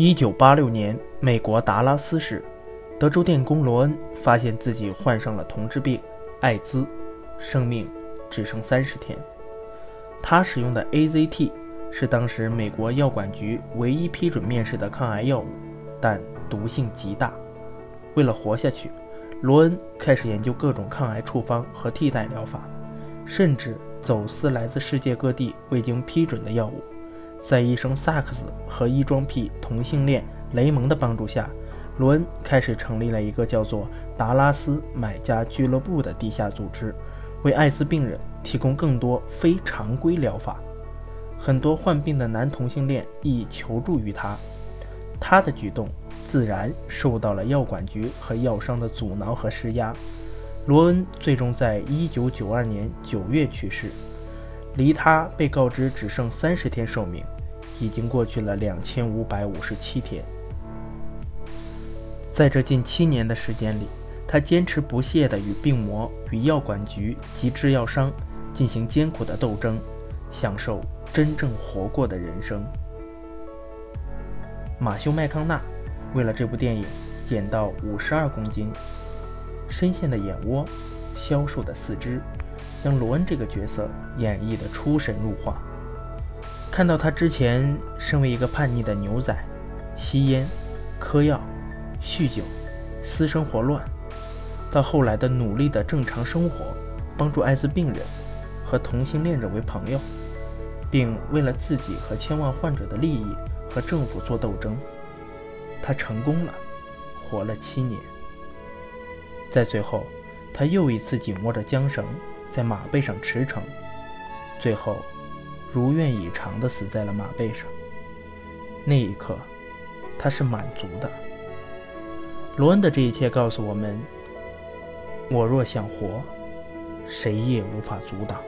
一九八六年，美国达拉斯市，德州电工罗恩发现自己患上了同质病——艾滋，生命只剩三十天。他使用的 AZT 是当时美国药管局唯一批准面世的抗癌药物，但毒性极大。为了活下去，罗恩开始研究各种抗癌处方和替代疗法，甚至走私来自世界各地未经批准的药物。在医生萨克斯和异装癖同性恋雷蒙的帮助下，罗恩开始成立了一个叫做“达拉斯买家俱乐部”的地下组织，为艾滋病人提供更多非常规疗法。很多患病的男同性恋亦求助于他。他的举动自然受到了药管局和药商的阻挠和施压。罗恩最终在1992年9月去世。离他被告知只剩三十天寿命，已经过去了两千五百五十七天。在这近七年的时间里，他坚持不懈地与病魔、与药管局及制药商进行艰苦的斗争，享受真正活过的人生。马修·麦康纳为了这部电影减到五十二公斤，深陷的眼窝，消瘦的四肢。将罗恩这个角色演绎得出神入化。看到他之前身为一个叛逆的牛仔，吸烟、嗑药、酗酒、私生活乱，到后来的努力的正常生活，帮助艾滋病人和同性恋者为朋友，并为了自己和千万患者的利益和政府做斗争，他成功了，活了七年。在最后，他又一次紧握着缰绳。在马背上驰骋，最后如愿以偿地死在了马背上。那一刻，他是满足的。罗恩的这一切告诉我们：我若想活，谁也无法阻挡。